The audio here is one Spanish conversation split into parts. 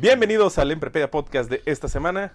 Bienvenidos al Emprepedia Podcast de esta semana.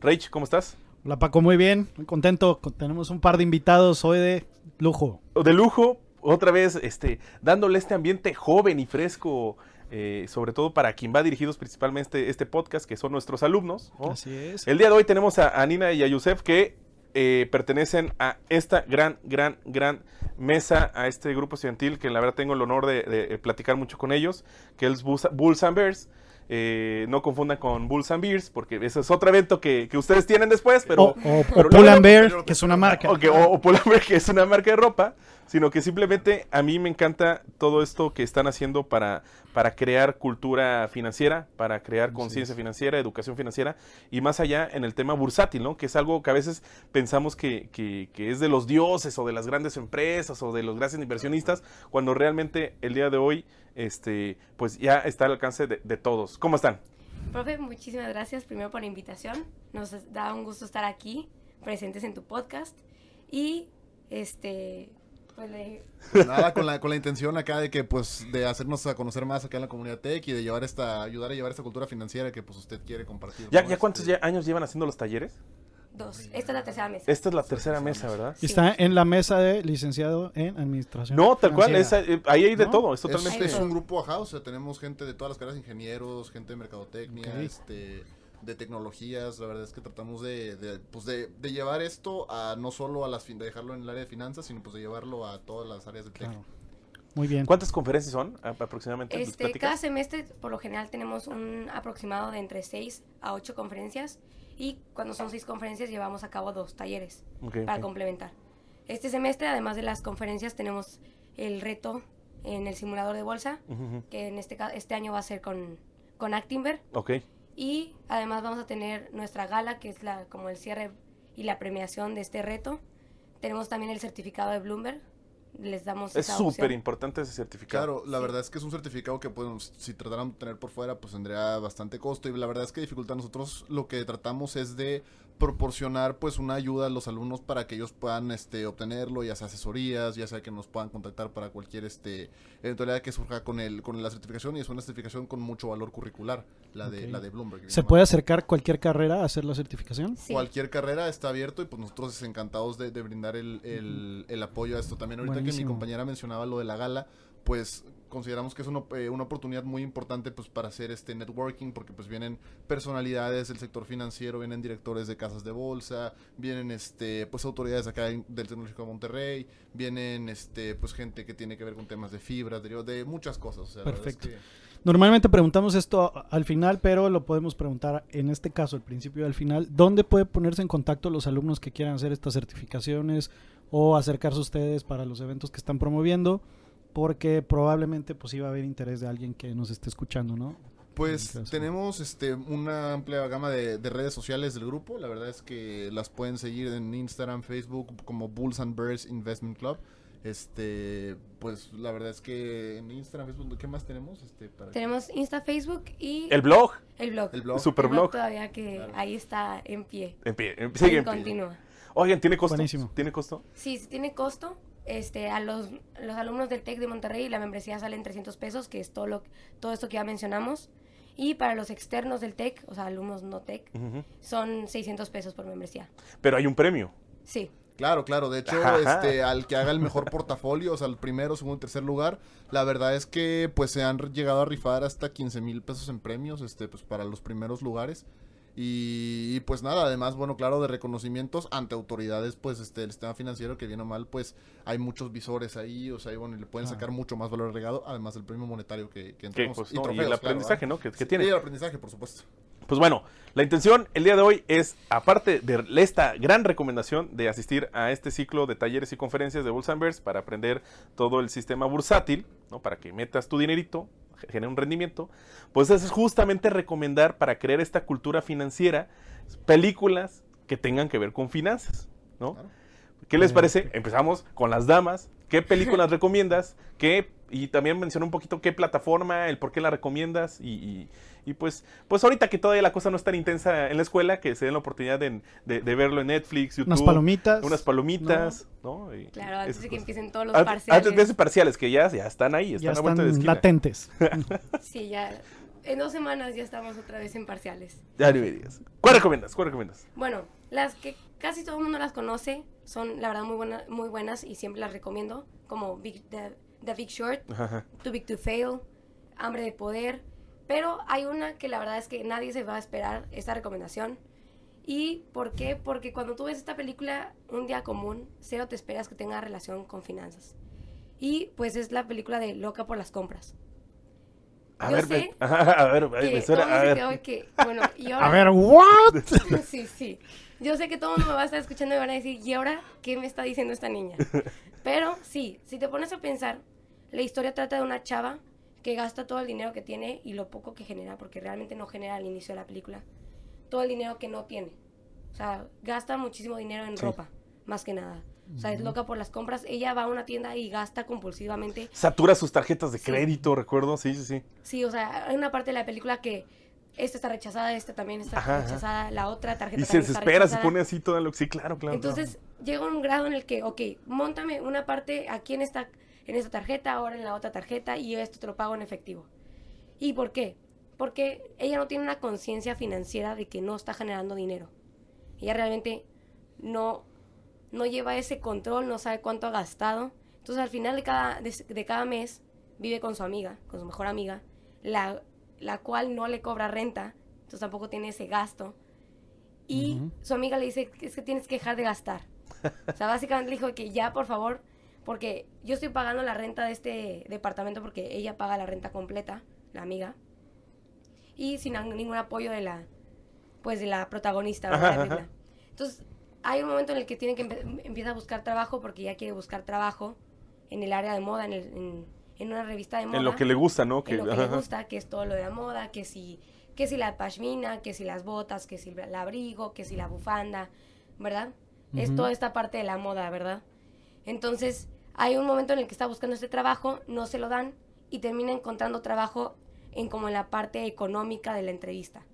Rach, ¿cómo estás? Hola Paco, muy bien, muy contento. Con- Tenemos un par de invitados hoy de lujo. De lujo, otra vez, este, dándole este ambiente joven y fresco, eh, sobre todo para quien va dirigidos principalmente este, este podcast, que son nuestros alumnos. ¿no? Así es. El día de hoy tenemos a, a Nina y a Yusef que eh, pertenecen a esta gran, gran, gran mesa, a este grupo estudiantil que la verdad tengo el honor de, de platicar mucho con ellos, que es Bulls and Bears. Eh, no confundan con Bulls and Beers, porque ese es otro evento que, que ustedes tienen después, pero... o o, pero o Pull and Bear, que es una marca. o, que- o- o Pull&Bear, que es una marca de ropa, sino que simplemente a mí me encanta todo esto que están haciendo para, para crear cultura financiera, para crear conciencia financiera, educación financiera, y más allá en el tema bursátil, ¿no? Que es algo que a veces pensamos que, que- que es de los dioses o de las grandes empresas o de los grandes inversionistas, cuando realmente el día de hoy, este, pues ya está al alcance de, de todos. ¿Cómo están? Profe, muchísimas gracias primero por la invitación. Nos da un gusto estar aquí, presentes en tu podcast. Y, este, pues le- Nada, con la, con la intención acá de que, pues, de hacernos a conocer más acá en la comunidad tech y de llevar esta, ayudar a llevar esta cultura financiera que, pues, usted quiere compartir. ¿Ya, ¿no? ya cuántos Este, años llevan haciendo los talleres? dos. Esta es la tercera mesa. Esta es la tercera mesa, ¿verdad? Y Está en la mesa de licenciado en administración. No, tal cual, financiera. esa- eh, ahí hay de ¿No? todo, es Es, totalmente... es un grupo ajá, o sea, tenemos gente de todas las carreras, ingenieros, gente de mercadotecnia, este, de tecnologías, la verdad es que tratamos de, de, pues de, de llevar esto a no solo a las fin- de dejarlo en el área de finanzas, sino pues de llevarlo a todas las áreas del tech. Claro. Muy bien. ¿Cuántas conferencias son aproximadamente? ¿Les Este, cada semestre, por lo general, tenemos un aproximado de entre 6 a 8 conferencias. Y cuando son 6 conferencias, llevamos a cabo dos talleres Ok, para ok. complementar. Este semestre, además de las conferencias, tenemos el reto en el simulador de bolsa, Ujú, ujú. que en este, ca- este año va a ser con, con Actinver. Ok, Y además vamos a tener nuestra gala, que es la, como el cierre y la premiación de este reto. Tenemos también el certificado de Bloomberg. Les damos es súper importante ese certificado. Claro, la Sí. verdad es que es un certificado que pues, si trataran de tener por fuera, pues tendría bastante costo. Y la verdad es que dificulta. Nosotros lo que tratamos es de proporcionar pues una ayuda a los alumnos para que ellos puedan este obtenerlo, ya sea asesorías, ya sea que nos puedan contactar para cualquier este eventualidad que surja con el con la certificación y es una certificación con mucho valor curricular, la de la de Bloomberg. ¿Se puede acercar cualquier carrera a hacer la certificación? Sí. Cualquier carrera está abierto y pues nosotros encantados de, de brindar el, el- el apoyo a esto. También ahorita que mi compañera mencionaba lo de la gala, pues consideramos que es una, eh, una oportunidad muy importante pues para hacer este networking porque pues vienen personalidades del sector financiero, vienen directores de casas de bolsa, vienen este pues autoridades acá en- del Tecnológico de Monterrey, vienen este pues gente que tiene que ver con temas de fibra, de, de muchas cosas. o sea, la verdad es Perfecto. que- Normalmente preguntamos esto a- al final, pero lo podemos preguntar en este caso, al principio y al final. ¿Dónde puede ponerse en contacto los alumnos que quieran hacer estas certificaciones o acercarse ustedes para los eventos que están promoviendo? Porque probablemente pues iba a haber interés de alguien que nos esté escuchando, ¿no? Pues tenemos este una amplia gama de, de redes sociales del grupo. La verdad es que las pueden seguir en Instagram, Facebook como Bulls and Bears Investment Club. Este, pues la verdad es que en Instagram, Facebook, ¿qué más tenemos? Este, para que- Tenemos Insta, Facebook y El blog, el blog. el blog. super El blog todavía que Claro. ahí está en pie. En pie, en- sigue Y en pie. continúa. Oigan, ¿tiene costo? Buenísimo. ¿Tiene costo? Sí, sí tiene costo. Este, a los, los alumnos del TEC de Monterrey la membresía sale en 300 pesos, que es todo, lo, todo esto que ya mencionamos. Y para los externos del TEC, o sea, alumnos no TEC, son 600 pesos por membresía. Pero hay un premio. Sí. Claro, claro. De hecho, este, al que haga el mejor portafolio, o sea, el primero, segundo, tercer lugar, la verdad es que pues se han llegado a rifar hasta 15 mil pesos en premios, este, pues para los primeros lugares. Y, y, pues nada, además, bueno, claro, de reconocimientos ante autoridades, pues este, el sistema financiero que bien o mal, pues hay muchos visores ahí, o sea, y bueno, y le pueden sacar mucho más valor agregado, además del premio monetario que, que entramos. pues, y no, y trofeos, el claro, aprendizaje, ¿verdad? ¿no? Que, que Sí, tiene. Y el aprendizaje, por supuesto. Pues bueno, la intención el día de hoy es, aparte de esta gran recomendación de asistir a este ciclo de talleres y conferencias de Bulls and Bears para aprender todo el sistema bursátil, ¿no? para que metas tu dinerito, genere un rendimiento, pues es justamente recomendar para crear esta cultura financiera películas que tengan que ver con finanzas, ¿no? ¿Qué les parece? Empezamos con las damas. ¿Qué películas recomiendas? ¿Qué, y también menciona un poquito qué plataforma, el por qué la recomiendas. Y, y- y pues, pues ahorita que todavía la cosa no es tan intensa en la escuela, que se den la oportunidad de, de- de verlo en Netflix, YouTube. Unas palomitas. Unas palomitas, ¿no? Y- Claro, antes de que cosas. empiecen todos los Antes- parciales. Antes de esos parciales, que ya, ya están ahí, ya están a vuelta de están esquina. latentes. Sí, ya. En dos semanas ya estamos otra vez en parciales. Ya ni me digas. ¿Cuál recomiendas? ¿Cuál recomiendas? Bueno, las que casi todo el mundo las conoce son la verdad muy, buena, muy buenas y siempre las recomiendo, como Big, The, The Big Short, Ajá. Too Big to Fail, Hambre de Poder, pero hay una que la verdad es que nadie se va a esperar esta recomendación. ¿Y por qué? Porque cuando tú ves esta película, Un Día Común, cero te esperas que tenga relación con finanzas. Y pues es la película de Loca por las Compras. A Yo ver, sé a ver, me suena- a ver. que, bueno, y ahora... A ver, ¿what? Sí, sí. Yo sé que todo el mundo me va a estar escuchando y van a decir, ¿y ahora qué me está diciendo esta niña? Pero sí, si te pones a pensar, la historia trata de una chava que gasta todo el dinero que tiene y lo poco que genera, porque realmente no genera al inicio de la película, todo el dinero que no tiene. O sea, gasta muchísimo dinero en Sí. ropa, más que nada. O sea, es loca por las compras. Ella va a una tienda y gasta compulsivamente. Satura sus tarjetas de Sí. crédito, recuerdo, sí, sí, sí. Sí, o sea, hay una parte de la película que esta está rechazada, esta también está Ajá, ajá. rechazada, la otra tarjeta Y se desespera, se pone así todo lo Sí, claro, claro. Entonces llega un grado en el que, ok, montame una parte aquí en esta, en esta tarjeta, ahora en la otra tarjeta y esto te lo pago en efectivo. ¿Y por qué? Porque ella no tiene una conciencia financiera de que no está generando dinero. Ella realmente no, no lleva ese control, no sabe cuánto ha gastado. Entonces al final de cada, de, de cada mes vive con su amiga, con su mejor amiga, la, la cual no le cobra renta, entonces tampoco tiene ese gasto. Y su amiga le dice, es que tienes que dejar de gastar. O sea, básicamente le dijo que ya, por favor, porque yo estoy pagando la renta de este departamento porque ella paga la renta completa, la amiga. Y sin ningún apoyo de la, pues de la protagonista. Ajá, de la película. Entonces, hay un momento en el que tiene que empe- empieza a buscar trabajo porque ya quiere buscar trabajo en el área de moda, en, el- en, en una revista de moda En lo que le gusta, ¿no? en lo que ajá, le gusta, que es todo lo de la moda, que si, que si la pashmina, que si las botas, que si el abrigo, que si la bufanda, ¿verdad? Es Ujú. toda esta parte de la moda, ¿verdad? Entonces, hay un momento en el que está buscando este trabajo, no se lo dan y termina encontrando trabajo en como en la parte económica de la entrevista.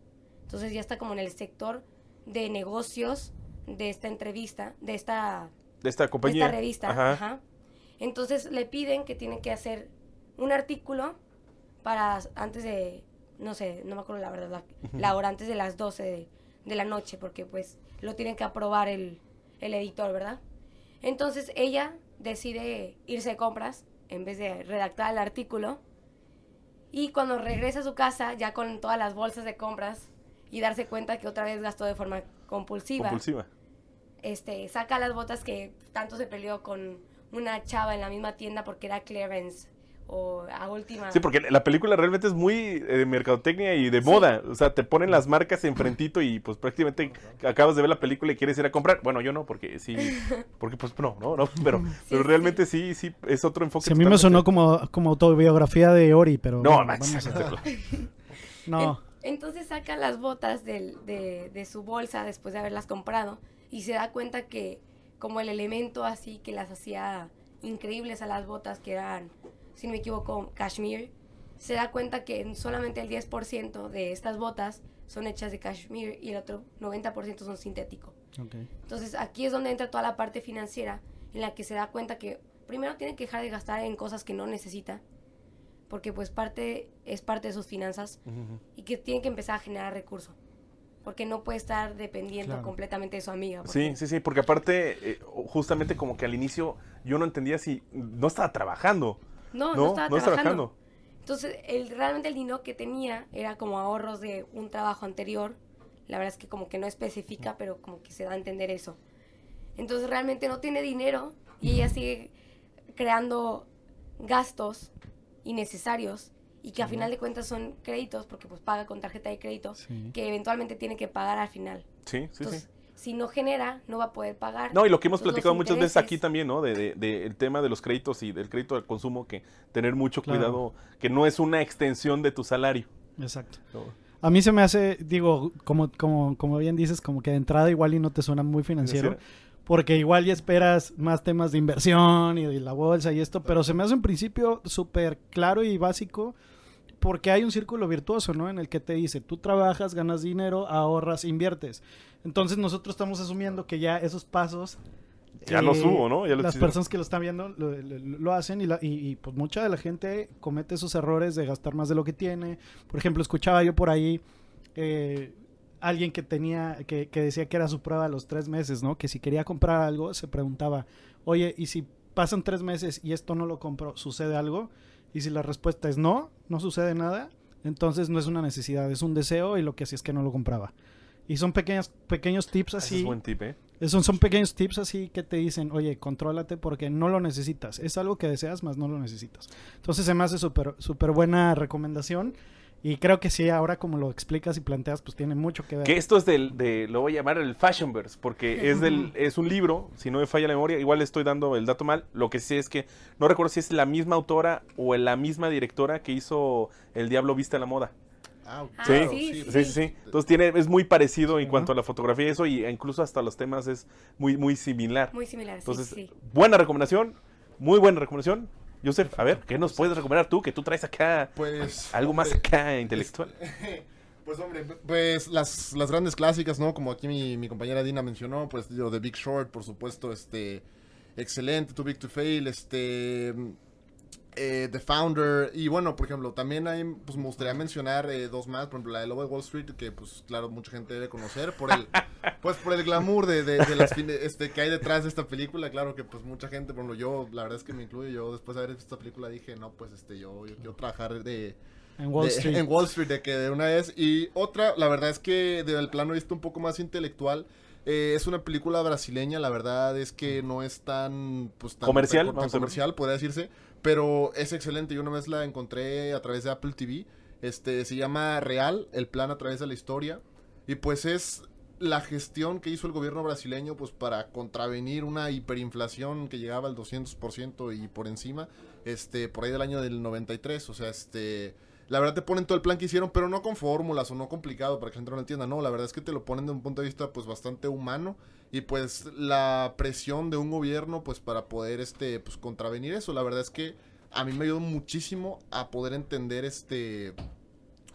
Entonces ya está como en el sector de negocios de esta entrevista, de esta De esta de compañía. esta revista. Ajá. ajá. Entonces le piden que tiene que hacer un artículo para antes de, no sé, no me acuerdo la verdad, la, la hora antes de las 12 de, de la noche, porque pues lo tienen que aprobar el, el editor, ¿verdad? Entonces ella decide irse de compras en vez de redactar el artículo. Y cuando regresa a su casa, ya con todas las bolsas de compras y darse cuenta que otra vez gastó de forma compulsiva Compulsiva. este, saca las botas que tanto se peleó con una chava en la misma tienda porque era clearance o a última. Sí, porque la película realmente es muy eh, de mercadotecnia y de moda. O sea, te ponen las marcas enfrentito y pues prácticamente acabas de ver la película y quieres ir a comprar. Bueno, yo no, porque sí. Porque pues no, no, no. Pero, pero sí. realmente sí, sí, es otro enfoque. Si a mí me sonó como, como autobiografía de Ori, pero... No, bueno, no, vamos a-. No, En- entonces saca las botas del- de, de su bolsa después de haberlas comprado y se da cuenta que como el elemento así que las hacía increíbles a las botas que eran, si no me equivoco, cashmere, se da cuenta que solamente el 10% de estas botas son hechas de cashmere y el otro 90% son sintético. ok. Entonces aquí es donde entra toda la parte financiera en la que se da cuenta que primero tiene que dejar de gastar en cosas que no necesita, porque pues parte es parte de sus finanzas Ujú. y que tiene que empezar a generar recursos, porque no puede estar dependiendo Claro. completamente de su amiga. Sí, porque- sí, sí, porque aparte, eh, justamente como que al inicio yo no entendía si no estaba trabajando. No, No, no, estaba no trabajando. trabajando. Entonces, el, realmente el dinero que tenía era como ahorros de un trabajo anterior. La verdad es que como que no especifica, pero como que se da a entender eso. Entonces, realmente no tiene dinero y ella sigue creando gastos innecesarios y que a final de cuentas son créditos, porque pues paga con tarjeta de crédito, Sí. que eventualmente tiene que pagar al final. Sí, sí, Entonces, sí. Si no genera, no va a poder pagar. No, y lo que hemos platicado muchas veces aquí también, ¿no? De, de- de el tema de los créditos y del crédito al consumo, que tener mucho Claro. cuidado, que no es una extensión de tu salario. Exacto. ¿no? A mí se me hace, digo, como, como, como bien dices, como que de entrada igual y no te suena muy financiero. Porque igual ya esperas más temas de inversión y de la bolsa y esto, pero se me hace un principio súper claro y básico porque hay un círculo virtuoso, ¿no? En el que te dice, tú trabajas, ganas dinero, ahorras, inviertes. Entonces nosotros estamos asumiendo que ya esos pasos... Ya los hubo, ¿no? Ya los las hicieron. personas que lo están viendo lo, lo- lo hacen y, la- y- y, pues mucha de la gente comete esos errores de gastar más de lo que tiene. Por ejemplo, escuchaba yo por ahí eh, alguien que tenía, que, que decía que era su prueba a los tres meses, ¿no? Que si quería comprar algo, se preguntaba, oye, ¿y si pasan tres meses y esto no lo compro, sucede algo? Y si la respuesta es no, no sucede nada, entonces no es una necesidad, es un deseo y lo que hacía es que no lo compraba. Y son pequeños, pequeños tips Ese así. es buen tip, ¿eh? Son, son pequeños tips así que te dicen, oye, contrólate porque no lo necesitas. Es algo que deseas, más no lo necesitas. Entonces se me hace súper súper buena recomendación. Y creo que sí, ahora como lo explicas y planteas, pues tiene mucho que ver. Que esto es del, de, lo voy a llamar el Fashionverse, porque es del, es un libro, si no me falla la memoria, igual le estoy dando el dato mal, lo que sé es que, no recuerdo si es la misma autora o la misma directora que hizo El Diablo Viste a la Moda. Ah, Ah, Sí, sí, Sí, sí, sí. Entonces tiene, es muy parecido en cuanto a la fotografía y eso, y incluso hasta los temas es muy, muy similar. Muy similar, sí, Entonces, sí. buena recomendación, muy buena recomendación. Joseph, a ver, ¿qué nos puedes recomendar tú? Que tú traes acá Pues. algo más hombre, acá intelectual. Pues hombre, pues las, las grandes clásicas, ¿no? Como aquí mi, mi compañera Dina mencionó, pues lo de Big Short, por supuesto, este, excelente, Too Big to Fail, este, eh, The Founder, y bueno, por ejemplo, también hay, pues me gustaría mencionar eh, dos más, por ejemplo, la de Lobo de Wall Street, que pues claro, mucha gente debe conocer, por el, pues por el glamour de, de, de las este, que hay detrás de esta película, claro que pues mucha gente, por ejemplo, yo, la verdad es que me incluyo, yo después de haber visto esta película dije, no, pues este, yo, yo quiero trabajar de en Wall de- Street. En Wall Street, de que de una vez. Y otra, la verdad es que del plano visto un poco más intelectual. eh, es una película brasileña, la verdad es que no es tan, pues, tan Comercial, tan, comercial, podría decirse, pero es excelente. Yo una vez la encontré a través de Apple TV. Este se llama Real, el plan a través de la historia. Y pues es la gestión que hizo el gobierno brasileño pues para contravenir una hiperinflación que llegaba al 200% y por encima, este por ahí del año del 93, o sea, este la verdad te ponen todo el plan que hicieron, pero no con fórmulas o no complicado para que la gente no entienda, no, la verdad es que te lo ponen de un punto de vista pues bastante humano y pues la presión de un gobierno pues para poder este pues contravenir eso, la verdad es que a mí me ayudó muchísimo a poder entender este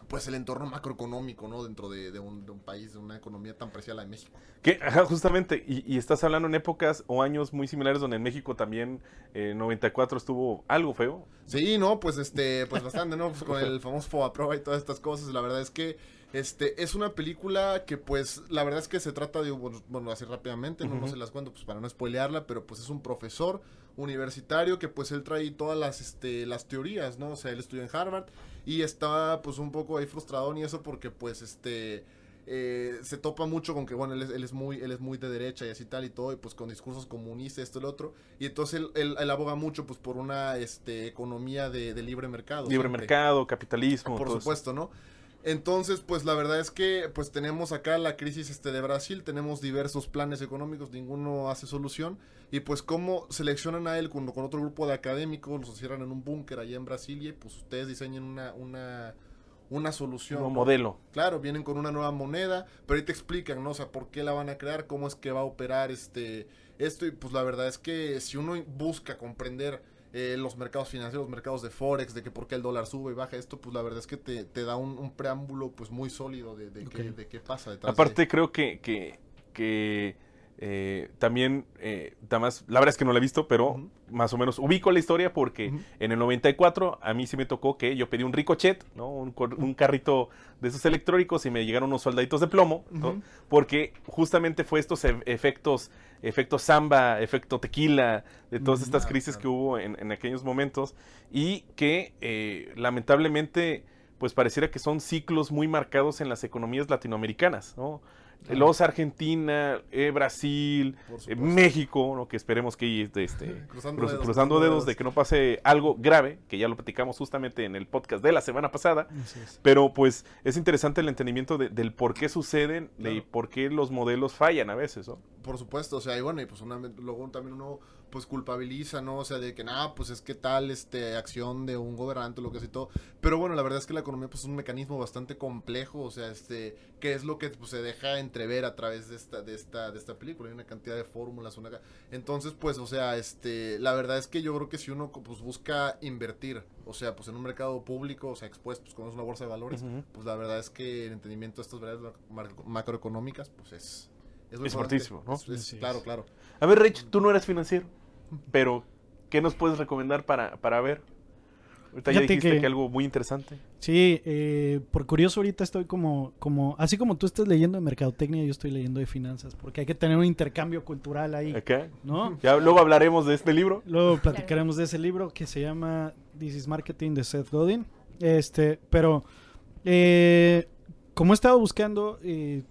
pues el entorno macroeconómico, ¿no? Dentro de, de un, de un país, de una economía tan preciada de México. Que, justamente, y, y estás hablando en épocas o años muy similares donde en México también eh, 94 estuvo algo feo. Sí, no, pues este, pues bastante, ¿no? Pues con el famoso Fobaproa y todas estas cosas, la verdad es que este es una película que pues la verdad es que se trata de bueno, bueno, así rápidamente, no, no se las cuento pues para no spoilearla, pero pues es un profesor universitario que pues él trae todas las este las teorías, ¿no? O sea, él estudió en Harvard y estaba pues un poco ahí frustrado y eso porque pues este eh, se topa mucho con que bueno él es, él es muy él es muy de derecha y así tal y todo y pues con discursos comunistas esto y lo otro y entonces él, él, él aboga mucho pues por una este economía de, de libre mercado Libre mercado, capitalismo. por eso. supuesto no entonces pues la verdad es que pues tenemos acá la crisis este de Brasil tenemos diversos planes económicos ninguno hace solución y pues cómo seleccionan a él con, con otro grupo de académicos los encierran en un búnker allá en Brasilia y pues ustedes diseñan una una una solución ¿no? modelo. Claro, vienen con una nueva moneda, pero ahí te explican, ¿no? O sea, por qué la van a crear, cómo es que va a operar este esto y pues la verdad es que si uno busca comprender eh, los mercados financieros, los mercados de forex, de que por qué el dólar sube y baja esto, pues la verdad es que te, te da un, un preámbulo pues muy sólido de, de, qué, de qué pasa detrás. Aparte de- creo que, que, que eh, también, eh, la verdad es que no la he visto, pero más o menos ubico la historia porque en el 94 a mí sí me tocó que yo pedí un ricochet, ¿no? un, carrito de esos electrónicos y me llegaron unos soldaditos de plomo, porque justamente fue estos e- efectos, efecto samba, efecto tequila, de todas Ujú. estas Claro, crisis claro. que hubo en, en aquellos momentos y que eh, lamentablemente pues pareciera que son ciclos muy marcados en las economías latinoamericanas, ¿no? Los Argentina, eh, Brasil, eh. México, ¿no? que esperemos que este, este, Cruzando cruz- dedos, cruzando dedos de que no pase algo grave, que ya lo platicamos justamente en el podcast de la semana pasada. Pero pues es interesante el entendimiento de- del por qué suceden y por qué los modelos fallan a veces, ¿no? Por supuesto, o sea, y bueno, y pues una, luego también uno pues culpabiliza, ¿no? O sea, de que nada, pues es que tal este acción de un gobernante, lo que sea y todo. Pero bueno, la verdad es que la economía pues es un mecanismo bastante complejo, o sea, este, que es lo que pues, se deja entrever a través de esta, de esta, de esta película, hay una cantidad de fórmulas, una entonces pues, o sea, este, la verdad es que yo creo que si uno pues busca invertir, o sea, pues en un mercado público, o sea, expuesto, pues como es una bolsa de valores, pues la verdad es que el entendimiento de estas variables macroeconómicas, pues es... muy Es ¿no? Es- es- Así es. claro, claro. A ver, Rich, tú no eres financiero, pero ¿qué nos puedes recomendar para, para ver? Ahorita ya dijiste que... que- algo muy interesante. Sí, eh, por curioso ahorita estoy como, como, así como tú estás leyendo de mercadotecnia, yo estoy leyendo de finanzas, porque hay que tener un intercambio cultural ahí, Acá. ¿no? Ya luego hablaremos de este libro. Luego platicaremos de ese libro que se llama This is Marketing de Seth Godin. Este, pero eh, como he estado buscando eh,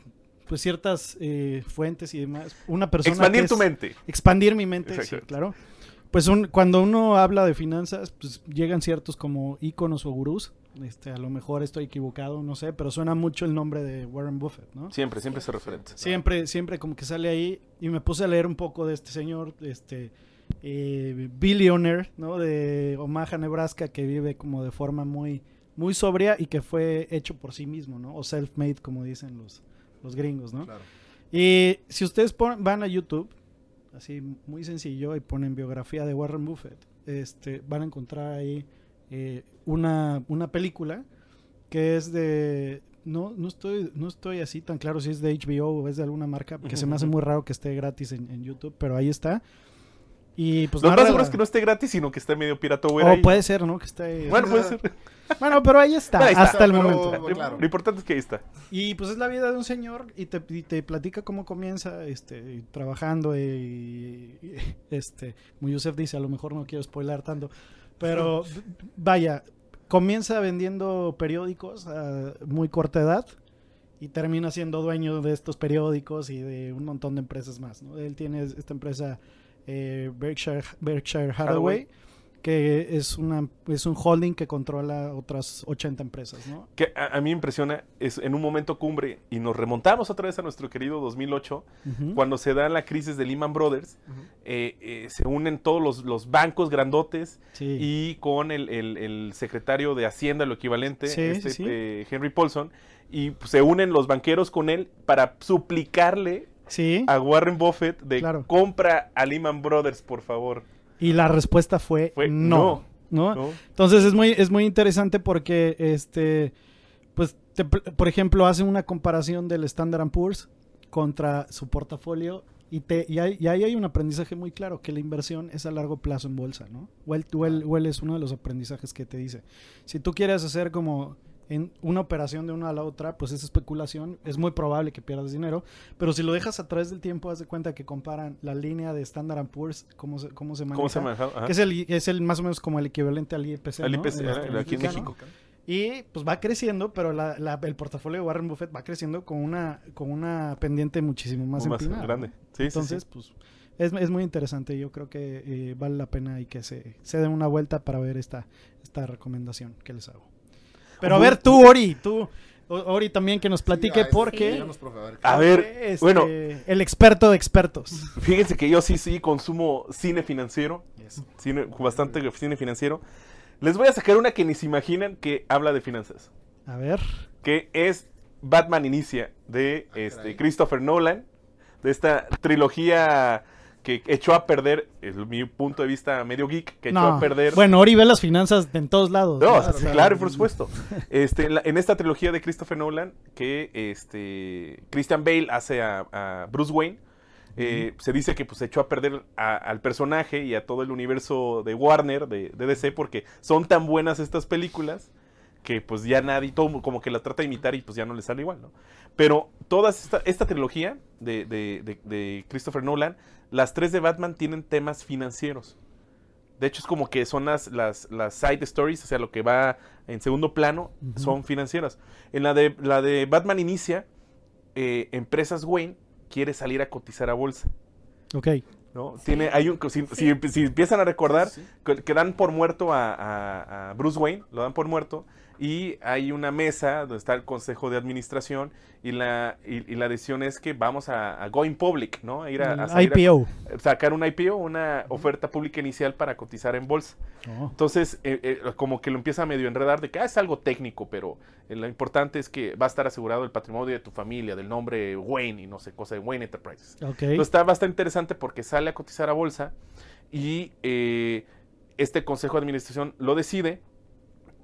pues ciertas eh, fuentes y demás, una persona Expandir que tu mente. Expandir mi mente, sí, claro. Pues un- cuando uno habla de finanzas, pues llegan ciertos como íconos o gurús. Este, a lo mejor estoy equivocado, no sé, pero suena mucho el nombre de Warren Buffett, ¿no? Siempre, siempre se referente. Siempre, siempre como que sale ahí y me puse a leer un poco de este señor, este eh, billionaire, ¿no? De Omaha, Nebraska, que vive como de forma muy, muy sobria y que fue hecho por sí mismo, ¿no? O self-made, como dicen los, los gringos, ¿no? Claro. Y si ustedes pon- van a YouTube, así muy sencillo, y ponen biografía de Warren Buffett, este, van a encontrar ahí eh, una, una película que es de... No, no, estoy, no estoy así tan claro si es de HBO o es de alguna marca, que se me hace muy raro que esté gratis en, en YouTube, pero ahí está. Y pues Lo más seguro es que no esté gratis, sino que esté medio pirata O ahí. puede ser, ¿no? Que esté... Bueno, puede ser. Bueno, pero ahí está, Ahí está, hasta el pero- momento. Claro. Lo importante es que ahí está. Y pues es la vida de un señor y te, y te platica cómo comienza este, trabajando y, y, este, como Yusef dice, a lo mejor no quiero spoiler tanto, pero vaya, comienza vendiendo periódicos a muy corta edad y termina siendo dueño de estos periódicos y de un montón de empresas más, ¿no? Él tiene esta empresa eh, Berkshire, Berkshire Hathaway, Hathaway. que es, una, es un holding que controla otras 80 empresas, ¿no? Que a, a mí me impresiona, es en un momento cumbre, y nos remontamos otra vez a nuestro querido 2008, Ujú. cuando se da la crisis de Lehman Brothers, eh, eh, se unen todos los, los bancos grandotes Sí. y con el, el- el secretario de Hacienda, lo equivalente, Sí, este, sí, eh, Henry Paulson, y se unen los banqueros con él para suplicarle Sí. a Warren Buffett de Claro. compra a Lehman Brothers, por favor. Y la respuesta fue, Fue no. ¿no? ¿no? Entonces es muy, es muy interesante porque, este, pues, te- por ejemplo, hacen una comparación del Standard Poor's contra su portafolio y, te, y, hay- y ahí hay un aprendizaje muy claro, que la inversión es a largo plazo en bolsa, ¿no? Él- o él es uno de los aprendizajes que te dice. Si tú quieres hacer como en una operación de una a la otra, pues es especulación, es muy probable que pierdas dinero, pero si lo dejas a través del tiempo, haz de cuenta que comparan la línea de Standard Poor's, cómo se, cómo se maneja, ¿Cómo se? Ajá. que es el, es el más o menos como el equivalente al IPC, Al ¿no? IPC, El- ajá, el aquí en. México. Y pues va creciendo, pero la- la- el portafolio de Warren Buffett va creciendo con una, con una pendiente muchísimo más, Más empinada, grande. Entonces, sí. pues es, es muy interesante. Yo creo que eh, vale la pena y que se, se den una vuelta para ver esta, esta recomendación que les hago. Pero a ver, tú, Ori, tú, Ori también que nos platique Sí, porque... a ver, A ¿qué- ver, este, bueno. El experto de expertos. Fíjense que yo sí, sí consumo cine financiero, Yes. cine, bastante cine financiero. Les voy a sacar una que ni se imaginan que habla de finanzas, A ver. que es Batman Inicia de Ah, este. Christopher Nolan, de esta trilogía que echó a perder, es mi punto de vista medio geek, que echó No. a perder... Bueno, Ori ve las finanzas de en todos lados. Claro, por supuesto. Este, en, la- en esta trilogía de Christopher Nolan, que este, Christian Bale hace a, a Bruce Wayne, eh, se dice que pues echó a perder a- al personaje y a todo el universo de Warner, de, de DC, porque son tan buenas estas películas que pues ya nadie, todo como que la trata de imitar y pues ya no le sale igual, ¿no? Pero toda esta, esta trilogía de, de- de- de Christopher Nolan, las tres de Batman tienen temas financieros. De hecho, es como que son las, las, las side stories, o sea, lo que va en segundo plano, son financieras. En la de, la de Batman Inicia, eh, Empresas Wayne quiere salir a cotizar a bolsa. Ok. ¿no? Tiene, hay un, si, si- si empiezan a recordar, que, que dan por muerto a, a- a Bruce Wayne, lo dan por muerto, y hay una mesa donde está el consejo de administración, y la, y, y la decisión es que vamos a, a going public, ¿no? A ir a, IPO. sacar un IPO, una oferta pública inicial para cotizar en bolsa. Oh. Entonces, eh, eh, como que lo empieza a medio enredar de que ah, es algo técnico, pero eh, lo importante es que va a estar asegurado el patrimonio de tu familia, del nombre Wayne y no sé, cosa de Wayne Enterprises. Ok. Entonces está bastante interesante porque sale a cotizar a bolsa y este consejo de administración lo decide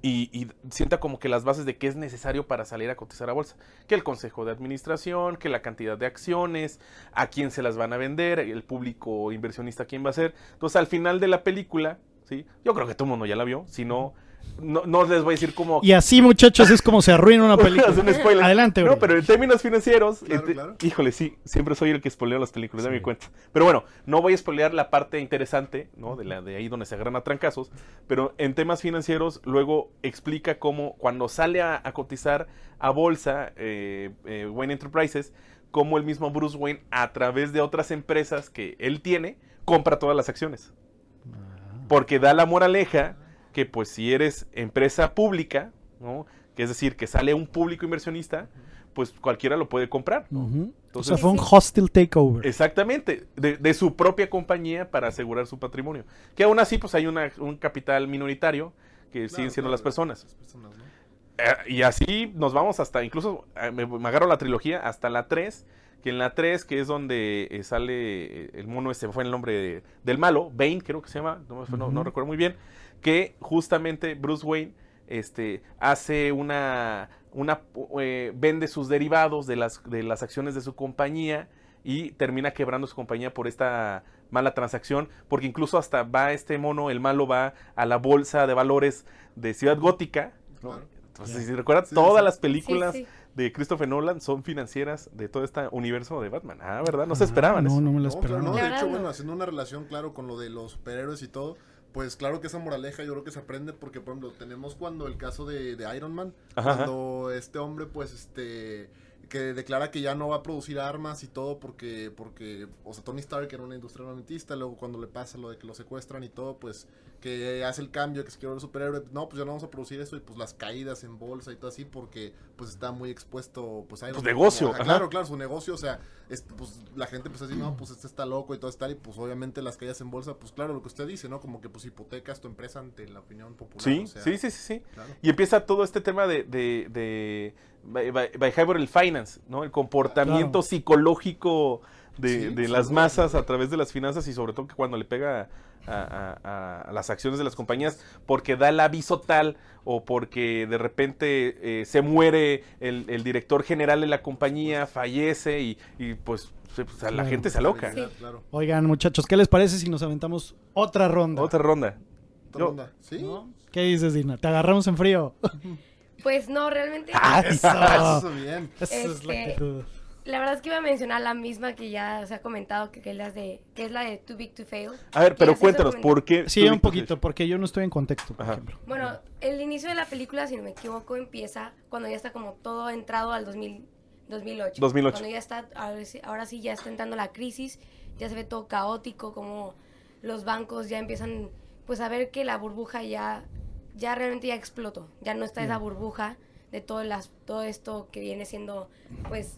y, y sienta como que las bases de qué es necesario para salir a cotizar a bolsa. Que el consejo de administración, que la cantidad de acciones, a quién se las van a vender, el público inversionista quién va a ser. Entonces al final de la película, ¿sí? yo creo que todo el mundo ya la vio, si no, no, no les voy a decir cómo... Y así, muchachos, es como se arruina una película. Es un spoiler. Adelante, No, Uri. pero en términos financieros, Claro, este- claro. híjole, sí, siempre soy el que spoileo las películas, de mi cuenta. Pero bueno, no voy a spoilear la parte interesante, ¿no? De la de ahí donde se agarran a trancazos, pero en temas financieros luego explica cómo cuando sale a, a cotizar a bolsa eh, eh, Wayne Enterprises, cómo el mismo Bruce Wayne a través de otras empresas que él tiene compra todas las acciones. Porque da la moraleja que pues si eres empresa pública, ¿no? Que es decir, que sale un público inversionista, pues cualquiera lo puede comprar. ¿no? O Entonces- sea, fue un hostile takeover. Exactamente, de, de su propia compañía para asegurar su patrimonio. Que aún así, pues hay una- un capital minoritario que siguen siendo claro, las personas. Las personas, ¿no? Eh, y así nos vamos hasta, incluso eh, me, me agarro la trilogía hasta la 3, que en la 3, que es donde eh, sale el mono, ese fue el nombre de- del malo, Bane creo que se llama, no, no- no Ujú. recuerdo muy bien, que justamente Bruce Wayne este, hace una, una eh, vende sus derivados de las, de las acciones de su compañía y termina quebrando su compañía por esta mala transacción, porque incluso hasta va este mono, el malo va a la bolsa de valores de Ciudad Gótica. Claro. Entonces, si recuerdan, Sí, todas sí. las películas Sí, sí. de Christopher Nolan son financieras de todo este universo de Batman. Ah, ¿verdad? No se esperaban no, eso. no me lo No, claro, esperaba. no, La de hecho, no. bueno, haciendo una relación, claro, con lo de los superhéroes y todo, pues claro que esa moraleja yo creo que se aprende porque, por ejemplo, tenemos cuando el caso de, de Iron Man, Ajá, ajá. cuando este hombre, pues, este, que declara que ya no va a producir armas y todo porque, porque, o sea, Tony Stark era una industria armamentista, luego cuando le pasa lo de que lo secuestran y todo, pues, que hace el cambio, que se quiere ver superhéroe, no, pues ya no vamos a producir eso y pues las caídas en bolsa y todo así porque, pues, está muy expuesto, pues, Iron Pues, negocio, ajá, claro, claro, su negocio, o sea, es, pues la gente pues así, no, pues este está loco y todo está, y pues obviamente las caídas en bolsa, pues claro, lo que usted dice, ¿no? Como que pues hipotecas tu empresa ante la opinión popular. Sí, o sea, sí, sí, sí, sí. claro. Y empieza todo este tema de, de, de behavioral finance, ¿no? El comportamiento Claro. psicológico de, Sí, de las masas a través de las finanzas y sobre todo que cuando le pega a, a- a- a las acciones de las compañías porque da el aviso tal o porque de repente eh, se muere el, el director general de la compañía, fallece y, y, pues se- pues, a la Claro. gente se aloca. Sí. Oigan, muchachos, ¿qué les parece si nos aventamos otra ronda? Otra ronda. Otra Yo- ronda. Sí. ¿No? ¿Qué dices, Dina? ¿Te agarramos en frío? Pues no, realmente. Ah, Eso. Eso bien. Esa es la Este, actitud. La verdad es que iba a mencionar la misma que ya se ha comentado, que, que es, la de, que es la de Too Big to Fail. A ver, pero cuéntanos, ¿por qué? Sí, un poquito, porque yo no estoy en contexto, por Ajá. ejemplo. Bueno, el inicio de la película, si no me equivoco, empieza cuando ya está como todo entrado al 2000, 2008. 2008. Cuando ya está, ahora sí, ahora sí ya está entrando la crisis, ya se ve todo caótico, como los bancos ya empiezan pues a ver que la burbuja ya, ya realmente ya explotó. Ya no está esa burbuja de todo, las, todo esto que viene siendo pues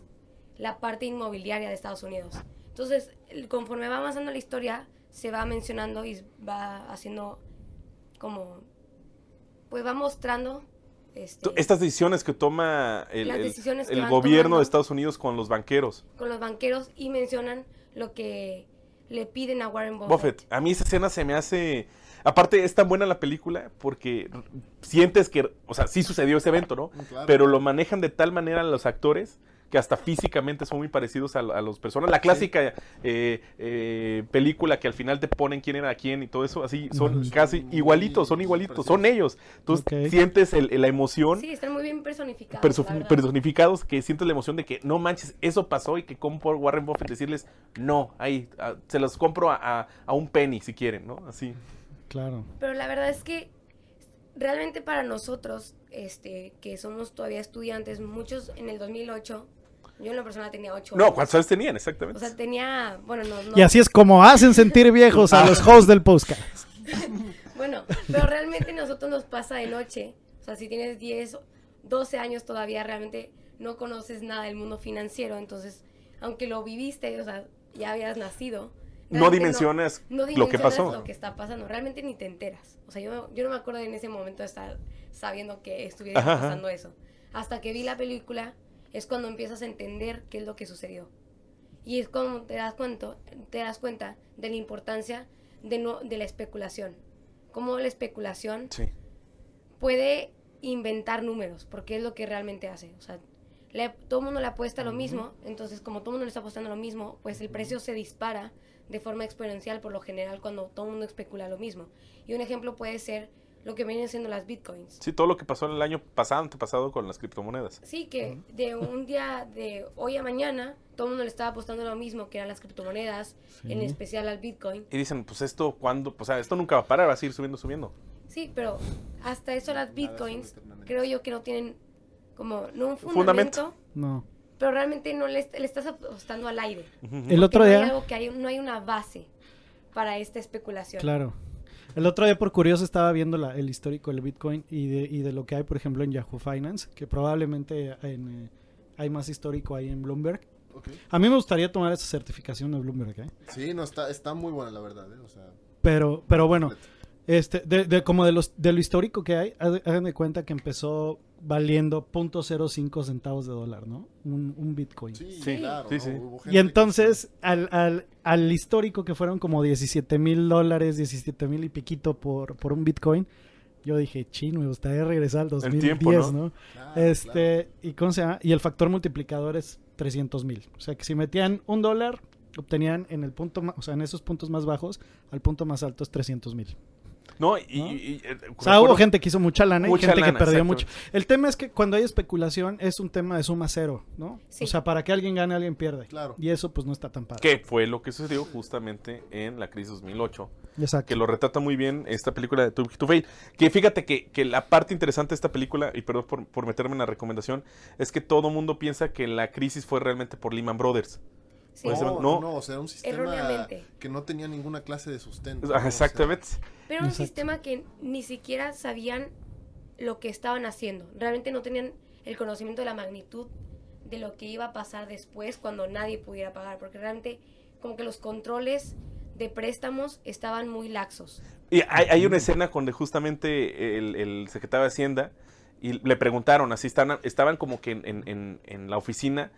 la parte inmobiliaria de Estados Unidos. Entonces, conforme va avanzando la historia, se va mencionando y va haciendo como, pues va mostrando este, Estas decisiones que toma el, que gobierno tomando. de Estados Unidos con los banqueros. con los banqueros y mencionan lo que le piden a Warren Buffett. Buffett. A mí esa escena se me hace... Aparte, es tan buena la película porque sientes que... O sea, sí sucedió ese evento, ¿no? Claro. Pero lo manejan de tal manera los actores que hasta físicamente son muy parecidos a, a las personas. La clásica eh, eh, película que al final te ponen quién era quién y todo eso, así son casi igualitos, son igualitos, son ellos. Entonces sientes el- la emoción Sí, están muy bien personificados. perso- personificados que sientes la emoción de que no manches, eso pasó y que como por Warren Buffett decirles, no, ahí, ah, se los compro a, a- a un penny si quieren, ¿no? Así. Claro. Pero la verdad es que realmente para nosotros, este, que somos todavía estudiantes, muchos en el 2008, yo en lo personal tenía 8 No, ¿cuántos años tenían exactamente? O sea, tenía, bueno, no, no. Y así es como hacen sentir viejos a los hosts del podcast. Bueno, pero realmente nosotros nos pasa de noche. O sea, si tienes 10, 12 años todavía realmente no conoces nada del mundo financiero, entonces, aunque lo viviste, o sea, ya habías nacido. No dimensionas no lo que dimensionas pasó. lo que está pasando, realmente ni te enteras. O sea, yo, yo no me acuerdo en ese momento de estar sabiendo que estuviera Ajá, ajá. pasando eso. Hasta que vi la película es cuando empiezas a entender qué es lo que sucedió. Y es cuando te das cuenta, te das cuenta de la importancia de, no, de la especulación. Cómo la especulación Sí. puede inventar números, porque es lo que realmente hace. O sea, le- todo el mundo le apuesta lo mismo, entonces como todo el mundo le está apostando lo mismo, pues el precio se dispara de forma exponencial por lo general cuando todo el mundo especula lo mismo. Y un ejemplo puede ser lo que vienen siendo las bitcoins. Sí, todo lo que pasó en el año pasado, antepasado con las criptomonedas. Sí, que de un día de hoy a mañana, todo el mundo le estaba apostando lo mismo, que eran las criptomonedas, en especial al bitcoin. Y dicen, pues esto, ¿cuándo? O sea, esto nunca va a parar, va a seguir subiendo, subiendo. Sí, pero hasta eso las bitcoins, creo yo que no tienen como, no un Fundamento. fundamento, No. pero realmente no le, le estás apostando al aire. El otro Porque no hay día, algo que hay, no hay una base para esta especulación. claro. El otro día por curioso estaba viendo la- el histórico del Bitcoin y de, y de lo que hay, por ejemplo, en Yahoo Finance, que probablemente en, eh, hay más histórico ahí en Bloomberg. A mí me gustaría tomar esa certificación de Bloomberg, ¿eh? Sí, no, está, está muy buena la verdad, ¿eh? O sea, Pero, pero bueno, completa. Este, de, de- como de, los, de lo histórico que hay, hagan de cuenta que empezó valiendo .05 centavos de dólar, ¿no? Un, un Bitcoin. Sí, Sí, claro. sí, Y que- entonces, al, al, al histórico que fueron como 17 mil dólares, 17 mil y piquito por, por un Bitcoin, yo dije, chino, me gustaría regresar al 2010, tiempo, ¿no? ¿no? Claro, este, ¿y cómo se llama? Y el factor multiplicador es 300 mil. O sea, que si metían un dólar, obtenían en el punto, o sea, en esos puntos más bajos, al punto más alto es 300 mil. No, y... ¿No? y- y, eh, O sea, hubo gente que hizo mucha lana Mucha y gente lana, que perdió mucho. El tema es que cuando hay especulación es un tema de suma cero, ¿no? Sí. O sea, para que alguien gane, alguien pierde. Claro. Y eso pues no está tan padre. Que fue lo que sucedió justamente en la crisis 2008. Exacto. que lo retrata muy bien esta película de Too Big to Fail. Que fíjate que, que la parte interesante de esta película, y perdón por, por meterme en la recomendación, es que todo mundo piensa que la crisis fue realmente por Lehman Brothers. Sí. Pues, No, no. no, o sea, era un sistema que no tenía ninguna clase de sustento. ¿no? O sea, Exactamente. Pero era un Exacto. sistema que ni siquiera sabían lo que estaban haciendo. Realmente no tenían el conocimiento de la magnitud de lo que iba a pasar después cuando nadie pudiera pagar. Porque realmente como que los controles de préstamos estaban muy laxos. Y hay, hay una escena donde justamente el, el secretario de Hacienda y le preguntaron, así están, estaban como que en, en- en- en la oficina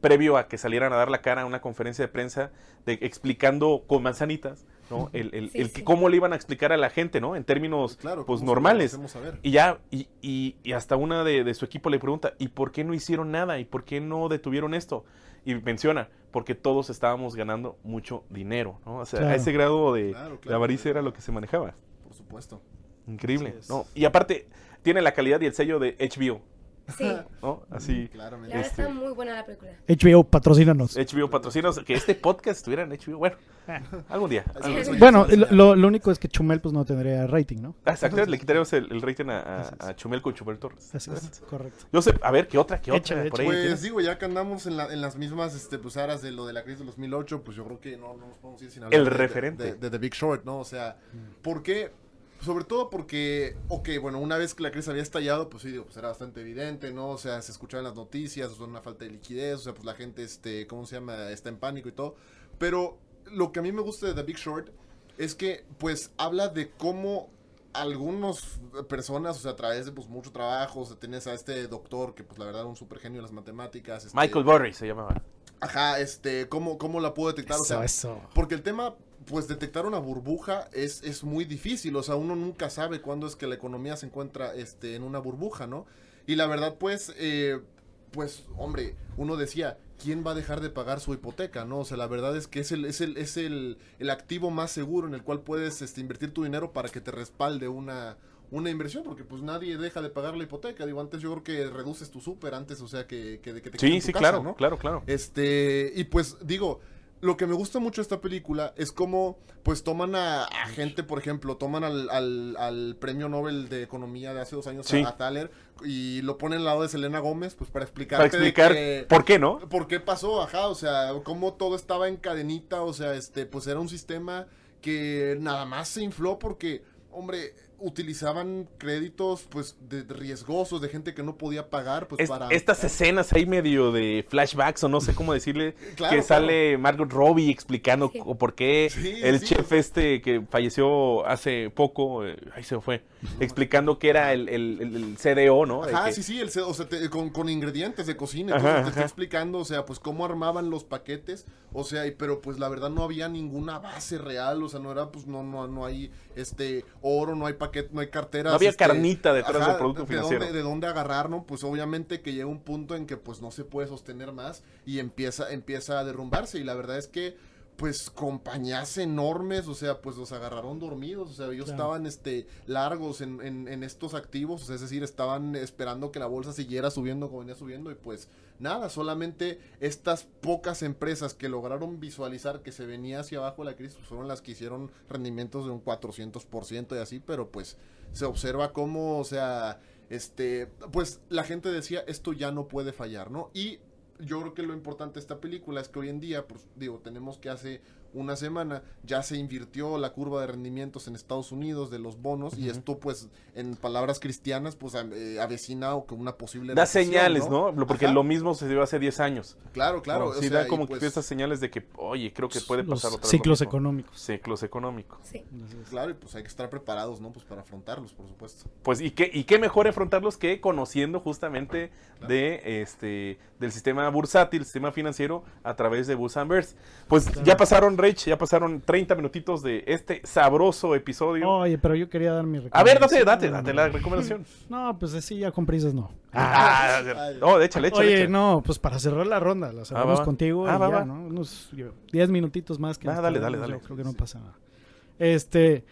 previo a que salieran a dar la cara a una conferencia de prensa de, explicando con manzanitas, ¿no? El, el- Sí, el sí. que cómo le iban a explicar a la gente, ¿no? En términos Claro, pues ¿cómo se lo normales. Y ya, y, y- y hasta una de, de su equipo le pregunta, ¿y por qué no hicieron nada? ¿Y por qué no detuvieron esto? Y menciona, porque todos estábamos ganando mucho dinero, ¿no? O sea, Claro. a ese grado de, Claro, de claro. avaricia era lo que se manejaba. Por supuesto. Increíble. ¿no? Y aparte, tiene la calidad y el sello de HBO, Sí, la ¿no? Así, Claramente. verdad Este- está muy buena la película. HBO, patrocínanos. HBO sea, que este podcast estuviera en HBO, bueno, algún día. Así algún día. Bueno, lo, lo- único es que Chumel pues no tendría rating, ¿no? Ah, Exactamente, le quitaremos el, el rating a, Chumel con Chumel Torres. Así es, correcto. Yo sé, a ver, ¿qué otra? ¿Qué otra? Échale, Por ahí Pues digo, ya que andamos en, la- en las mismas este, pues, aras de lo de la crisis del 2008, pues yo creo que no, no nos podemos ir sin hablar El de- de- referente. De, de The Big Short, ¿no? O sea, ¿por qué? Sobre todo porque, ok, bueno, una vez que la crisis había estallado, pues sí, digo, pues era bastante evidente, ¿no? O sea, se escuchaban las noticias, o sea, una falta de liquidez, o sea, pues la gente, este, ¿cómo se llama? Está en pánico y todo. Pero lo que a mí me gusta de The Big Short es que, pues, habla de cómo algunas personas, o sea, a través de, pues, mucho trabajo, o sea, tienes a este doctor que, pues, la verdad, era un super genio de las matemáticas. este, Michael Burry se llamaba. Ajá, este, ¿cómo, cómo la puedo detectar? o sea, eso. porque el tema, pues detectar una burbuja es, es muy difícil, o sea, uno nunca sabe cuándo es que la economía se encuentra este, en una burbuja, ¿no? Y la verdad, pues, eh, pues, hombre, uno decía, ¿quién va a dejar de pagar su hipoteca, no? O sea, la verdad es que es el, es el, es el, el activo más seguro en el cual puedes este, invertir tu dinero para que te respalde una, una inversión, porque pues nadie deja de pagar la hipoteca. Digo, antes yo creo que reduces tu súper antes, o sea, que, que, que te Sí, tu sí, casa, claro, ¿no? claro, claro. Este, y pues digo, lo que me gusta mucho de esta película es cómo, pues, toman a, a gente, por ejemplo, toman al, al- al premio Nobel de Economía de hace dos años, Sí. a, a Thaler, y lo ponen al lado de Selena Gómez, pues, para explicarte Para explicar que- por qué, ¿no? ¿Por qué pasó? Ajá, o sea, cómo todo estaba en cadenita, o sea, este, pues era un sistema que nada más se infló porque, hombre, utilizaban créditos, pues, de, de riesgosos, de gente que no podía pagar, pues, Es- para... Estas escenas ahí medio de flashbacks o no sé cómo decirle, Claro, que sale Margot Robbie explicando Sí. o por qué Sí, el sí. chef este que falleció hace poco, eh, ahí se fue, explicando que era el, el- el- el CDO, ¿no? Que- sí, sí, el, o sea, te- con, con ingredientes de cocina. Ajá, Entonces te está explicando, o sea, pues cómo armaban los paquetes. O sea, y- pero pues la verdad no había ninguna base real. O sea, no era, pues no, no, no hay este oro, no hay paquete, no hay carteras. No había este, carnita detrás del producto de financiero. Dónde, de dónde agarrar, ¿no? Pues obviamente que llega un punto en que pues no se puede sostener más y empieza, empieza a derrumbarse. Y la verdad es que pues compañías enormes, o sea, pues los agarraron dormidos, o sea, ellos Claro. estaban este largos en, en- en estos activos, o sea, es decir, estaban esperando que la bolsa siguiera subiendo como venía subiendo y pues nada, solamente estas pocas empresas que lograron visualizar que se venía hacia abajo la crisis pues, fueron las que hicieron rendimientos de un 400% y así, pero pues se observa cómo, o sea, este, pues la gente decía, esto ya no puede fallar, ¿no? Y yo creo que lo importante de esta película es que hoy en día, pues digo, tenemos que hace una semana ya se invirtió la curva de rendimientos en Estados Unidos de los bonos y esto pues en palabras cristianas pues a- eh, avecina o que una posible Da señales, ¿no? Porque Ajá. lo mismo se dio hace 10 años. Claro, claro. ¿no? o Sí, sea, da como pues, que estas señales de que, oye, creo que puede pasar otra ciclos económicos. Ciclos económicos. Sí. Claro, y pues hay que estar preparados, ¿no? Pues para afrontarlos, por supuesto. Pues, ¿y qué, y qué mejor enfrentarlos que conociendo justamente de este del sistema bursátil, sistema financiero, a través de Bulls and Bears. Pues ya pasaron, Rich, ya pasaron 30 minutitos de este sabroso episodio. Oye, pero yo quería dar mi a ver, date, recomendación. date, date la recomendación. No, pues así ya con prisas no. Ah, no, échale, échale. Oye, échale. no, pues para cerrar la ronda, la cerramos va, va. contigo Ah, y va, ya, va. ¿no? Unos yo, 10 minutitos más que Ah, dale, dale, dale. creo que no pasa nada. Este,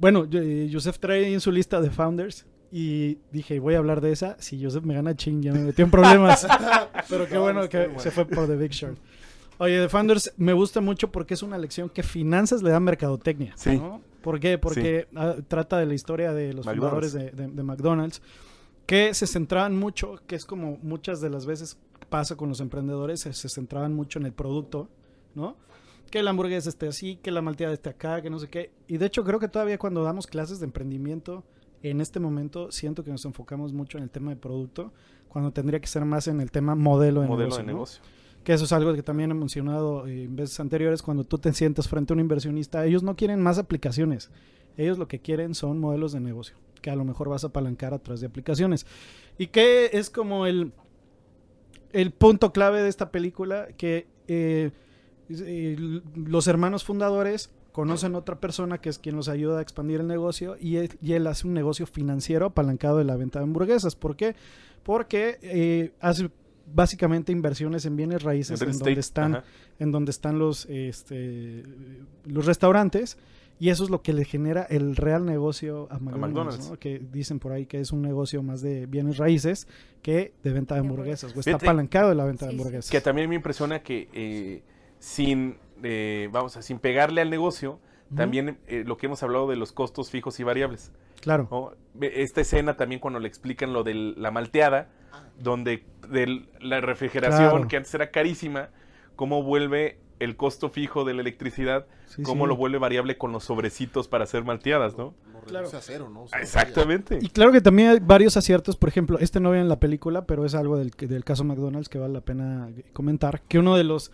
bueno, eh, Joseph trae en su lista de founders y dije, voy a hablar de esa. Si Joseph me gana ching, ya me metió en problemas. Pero qué No, bueno que se fue por The Big Short. Oye, The Founders me gusta mucho porque es una lección que finanzas le da mercadotecnia. Sí. ¿no? ¿Por qué? Porque ah, trata de la historia de los McDonald's. fundadores de, de- de McDonald's que se centraban mucho, que es como muchas de las veces pasa con los emprendedores, se, se centraban mucho en el producto, ¿no? Que la hamburguesa esté así, que la malteada esté acá, que no sé qué. Y de hecho creo que todavía cuando damos clases de emprendimiento, en este momento siento que nos enfocamos mucho en el tema de producto, cuando tendría que ser más en el tema modelo de Modelo negocio. de ¿no? Que eso es algo que también he mencionado eh, en veces anteriores, cuando tú te sientas frente a un inversionista, ellos no quieren más aplicaciones, ellos lo que quieren son modelos de negocio, que a lo mejor vas a apalancar a través de aplicaciones. Y que es como el, el punto clave de esta película, que eh, eh, los hermanos fundadores conocen otra persona que es quien los ayuda a expandir el negocio y él, hace un negocio financiero apalancado de la venta de hamburguesas. ¿Por qué? Porque hace básicamente inversiones en bienes raíces En donde están ajá. en donde están los este, los restaurantes y eso es lo que le genera el real negocio a McDonald's, McDonald's. ¿no? que dicen por ahí que es un negocio más de bienes raíces que de venta de hamburguesas o está Fíjate apalancado de la venta de Sí, hamburguesas. Que también me impresiona que eh, sin, eh, vamos a, sin pegarle al negocio, también eh, lo que hemos hablado de los costos fijos y variables. Claro. Esta escena también cuando le explican lo de la malteada, donde de la refrigeración, Claro. que antes era carísima, cómo vuelve el costo fijo de la electricidad, Sí, cómo sí. lo vuelve variable con los sobrecitos para hacer malteadas, ¿no? Lo Claro. reduce a cero, ¿no? O sea, Exactamente. Y claro que también hay varios aciertos, por ejemplo, este no viene en la película, pero es algo del, del caso McDonald's que vale la pena comentar, que uno de los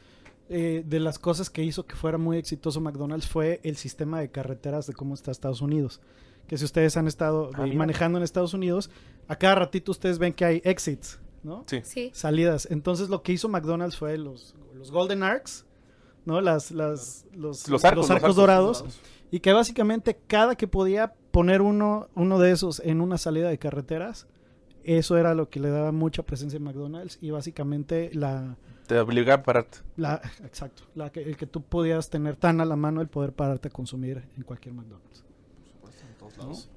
eh, de las cosas que hizo que fuera muy exitoso McDonald's fue el sistema de carreteras de cómo está Estados Unidos. Que si ustedes han estado Ah, manejando en Estados Unidos, a cada ratito ustedes ven que hay exits, ¿no? Sí. Sí. Salidas. Entonces lo que hizo McDonald's fue los, los Golden Arcs, ¿no? Las, las, los, Los arcos, los arcos dorados. Y que básicamente cada que podía poner uno, uno de esos en una salida de carreteras, eso era lo que le daba mucha presencia en McDonald's y básicamente la, Te obliga a pararte. la exacto, la que, el que tú podías tener tan a la mano el poder pararte a consumir en cualquier McDonald's. En todos lados.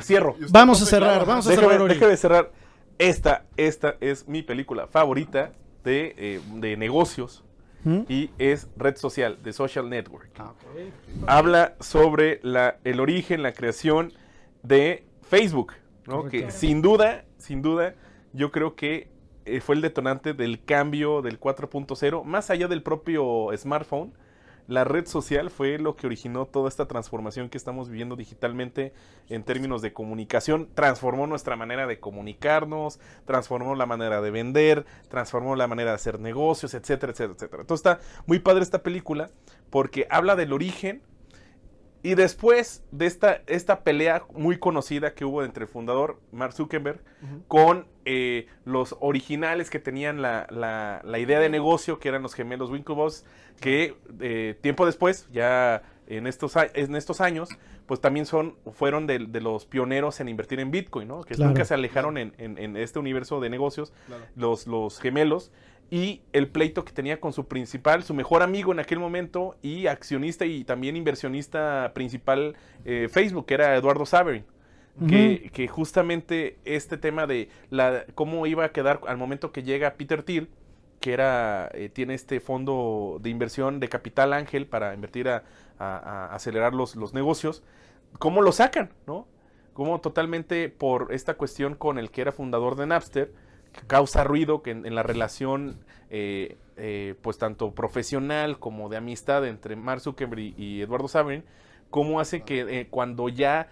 Cierro. Vamos a cerrar, claro, vamos a Déjame, cerrar, déjame cerrar. Esta, esta es mi película favorita de, eh, de negocios. ¿Mm? y es red social, de social network. Habla sobre la, el origen, la creación de Facebook, ¿no? Correcto. que sin duda, sin duda, yo creo que eh, fue el detonante del cambio del 4.0, más allá del propio smartphone. La red social fue lo que originó toda esta transformación que estamos viviendo digitalmente en términos de comunicación. Transformó nuestra manera de comunicarnos, transformó la manera de vender, transformó la manera de hacer negocios, etcétera, etcétera, etcétera. Entonces está muy padre esta película porque habla del origen y después de esta, esta pelea muy conocida que hubo entre el fundador, Mark Zuckerberg, con eh, los originales que tenían la, la- la idea de negocio, que eran los gemelos Winklevoss, que eh, tiempo después, ya en estos, en estos años, pues también son, fueron de, de los pioneros en invertir en Bitcoin, ¿no? Que Claro. nunca se alejaron en, en- en este universo de negocios, Claro. los, los gemelos, y el pleito que tenía con su principal, su mejor amigo en aquel momento, y accionista y también inversionista principal eh, Facebook, que era Eduardo Saverin. Que, que justamente este tema de la cómo iba a quedar al momento que llega Peter Thiel, que era eh, tiene este fondo de inversión de capital ángel para invertir a, a- a acelerar los, los negocios, cómo lo sacan, ¿no? Cómo totalmente por esta cuestión con el que era fundador de Napster, que causa ruido que en, en la relación, eh, eh, pues tanto profesional como de amistad entre Mark Zuckerberg y, y Eduardo Saverin, cómo hace que eh, cuando ya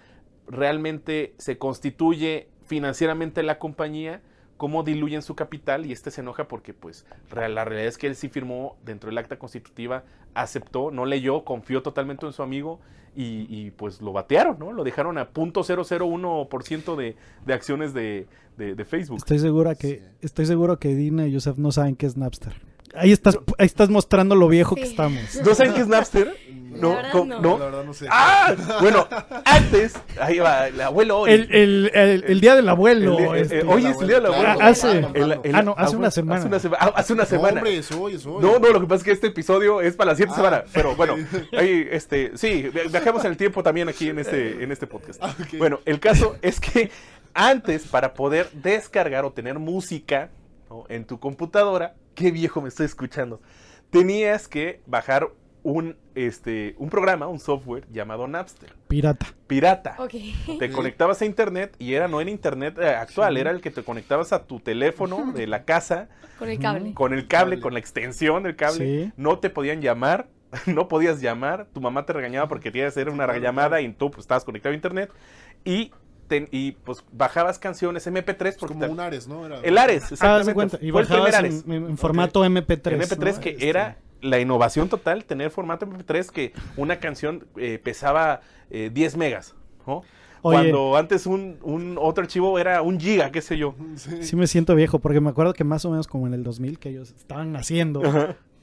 realmente se constituye financieramente la compañía, cómo diluyen su capital y este se enoja porque pues real- la realidad es que él sí firmó dentro del acta constitutiva, aceptó, no leyó, confió totalmente en su amigo y, y, pues lo batearon, ¿no? Lo dejaron a .001% de, de acciones de, de- de Facebook. Estoy segura que, estoy seguro que Dina y Joseph no saben qué es Napster. Ahí estás, ahí estás mostrando lo viejo que estamos. ¿No saben qué es Napster? La verdad, ¿Cómo- no. La verdad no sé. Ah, bueno, antes, ahí va, el abuelo hoy. El, el, el, el día del abuelo. Eh, este. hoy es el día del abuelo. Ah, hace- claro, El- el- Ah, no, hace abuelo- una semana. Hace una, sema- ah, hace una No, semana. hombre, es hoy, es hoy. No, no, lo que pasa es que este episodio es para la siguiente Ah. semana. Pero bueno, ahí, este, sí, viajamos en el tiempo también aquí en este, en este podcast. Ah. Bueno, el caso es que antes, para poder descargar o tener música ¿no? en tu computadora, qué viejo me estoy escuchando, tenías que bajar un, este, un programa, un software llamado Napster, Pirata. pirata. Ok. Te conectabas a internet y era no en internet eh, actual, era el que te conectabas a tu teléfono de la casa Con el cable. con el cable, Cable. con la extensión del cable. Sí. No te podían llamar, no podías llamar, tu mamá te regañaba porque querías hacer una llamada y tú pues, estabas conectado a internet y, ten- y pues bajabas canciones MP3 Es porque como te- un Ares, ¿no? Era- el Ares, Ah, exactamente. cuenta. Y fue el bajabas Ares. en, formato MP3. En MP3 ¿no? que Este, era la innovación total, tener formato MP3 que una canción eh, pesaba eh, 10 megas, ¿no? Oye. Cuando antes un, un otro archivo era un giga, qué sé yo. Sí. Sí me siento viejo, porque me acuerdo que más o menos como en el 2000 que ellos estaban naciendo,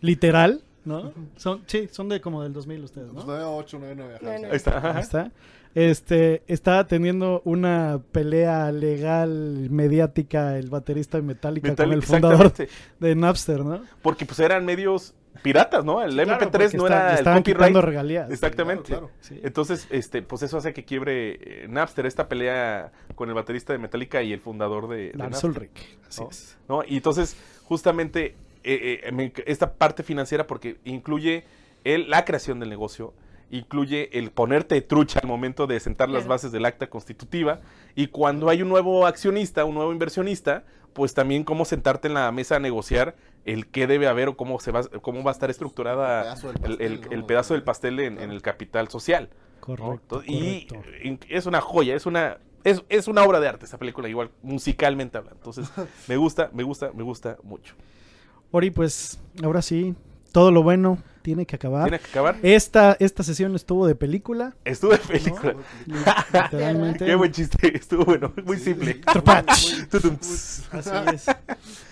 literal, ¿no? Son, sí, son de como del 2000 ustedes, ¿no? 98, 99, ajá, No, sí. no. Ahí está. Ahí está. Este, estaba teniendo una pelea legal, mediática, el baterista de Metallica, Metal- con el fundador de Napster, ¿no? Porque pues eran medios piratas, ¿no? El Claro, MP3 porque no está- era el copyright. regalías. Exactamente. Claro, claro. Sí. Entonces, este, pues eso hace que quiebre eh, Napster, esta pelea con el baterista de Metallica y el fundador de, de Lars Napster, Ulrich. Así ¿no? es. ¿no? Y entonces, justamente, eh, eh, esta parte financiera, porque incluye el- la creación del negocio, incluye el ponerte trucha al momento de sentar las bases del acta constitutiva, y cuando hay un nuevo accionista, un nuevo inversionista, pues también cómo sentarte en la mesa a negociar el qué debe haber o cómo se va, cómo va a estar estructurada El pedazo del el, el- pastel, el ¿no? pedazo del pastel en, en el capital social. Correcto. Y correcto. es una joya, es una es, es una obra de arte esa película, igual musicalmente hablando. Entonces, me gusta, me gusta, me gusta mucho. Ori, pues ahora sí, todo lo bueno tiene que acabar. Tiene que acabar. Esta, esta sesión estuvo de película, Estuvo en película. literalmente. Qué buen chiste, estuvo bueno, muy simple. Así es.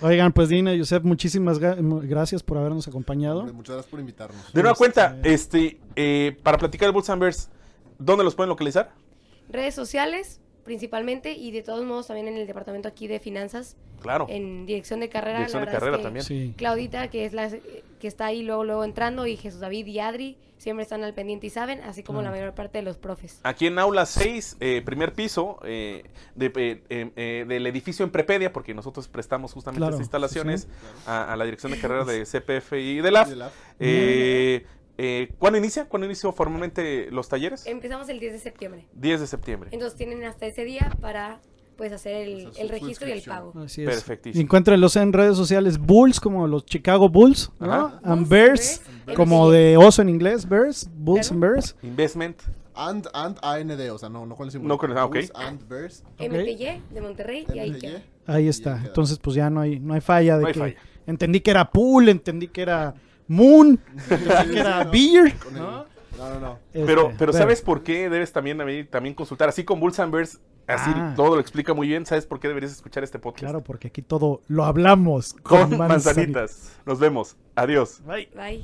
Oigan, pues Dina y Josep, muchísimas gracias por habernos acompañado. Hombre, Muchas gracias por invitarnos. De nueva Este- cuenta, este, eh, para platicar de Bulls and Bears, ¿dónde los pueden localizar? Redes sociales, principalmente y de todos modos también en el departamento aquí de finanzas, Claro. en dirección de carrera. Dirección la de es carrera que también. Sí. Claudita, que es la que está ahí luego luego entrando, y Jesús David y Adri siempre están al pendiente y saben, así como la mayor parte de los profes. Aquí en aula 6, eh, primer piso eh, de, eh, eh, eh, del edificio en Prepedia, porque nosotros prestamos justamente Claro, estas instalaciones sí, a, a la dirección de carrera de CPF y de LAF. Y de la- Eh, ¿Cuándo inicia? ¿Cuándo inició formalmente los talleres? Empezamos el 10 de septiembre. 10 de septiembre. Entonces tienen hasta ese día para pues hacer el, registro y el pago. Así es. Perfectísimo. Encuéntrenlos en redes sociales Bulls, como los Chicago Bulls, ¿no? Ajá. And Bulls, Bears, Bears, como de oso en inglés, Bears, Bulls and Bears. Investment. And, and AND, o sea, no, no con el símbolo. No con el- ah, ok. Bulls And Bears. MTY de Monterrey y ahí queda. Ahí está. Entonces, pues ya no hay, no hay falla de No hay que falla. entendí que era pool, entendí que era moon, era beer. ¿no? No, no, no. Pero, Este, pero ¿sabes por qué debes también, también consultar? Así con Bulls and Bears, así Ah. todo lo explica muy bien. ¿Sabes por qué deberías escuchar este podcast? Claro, porque aquí todo lo hablamos Con manzanitas. Nos vemos. Adiós. Bye. Bye.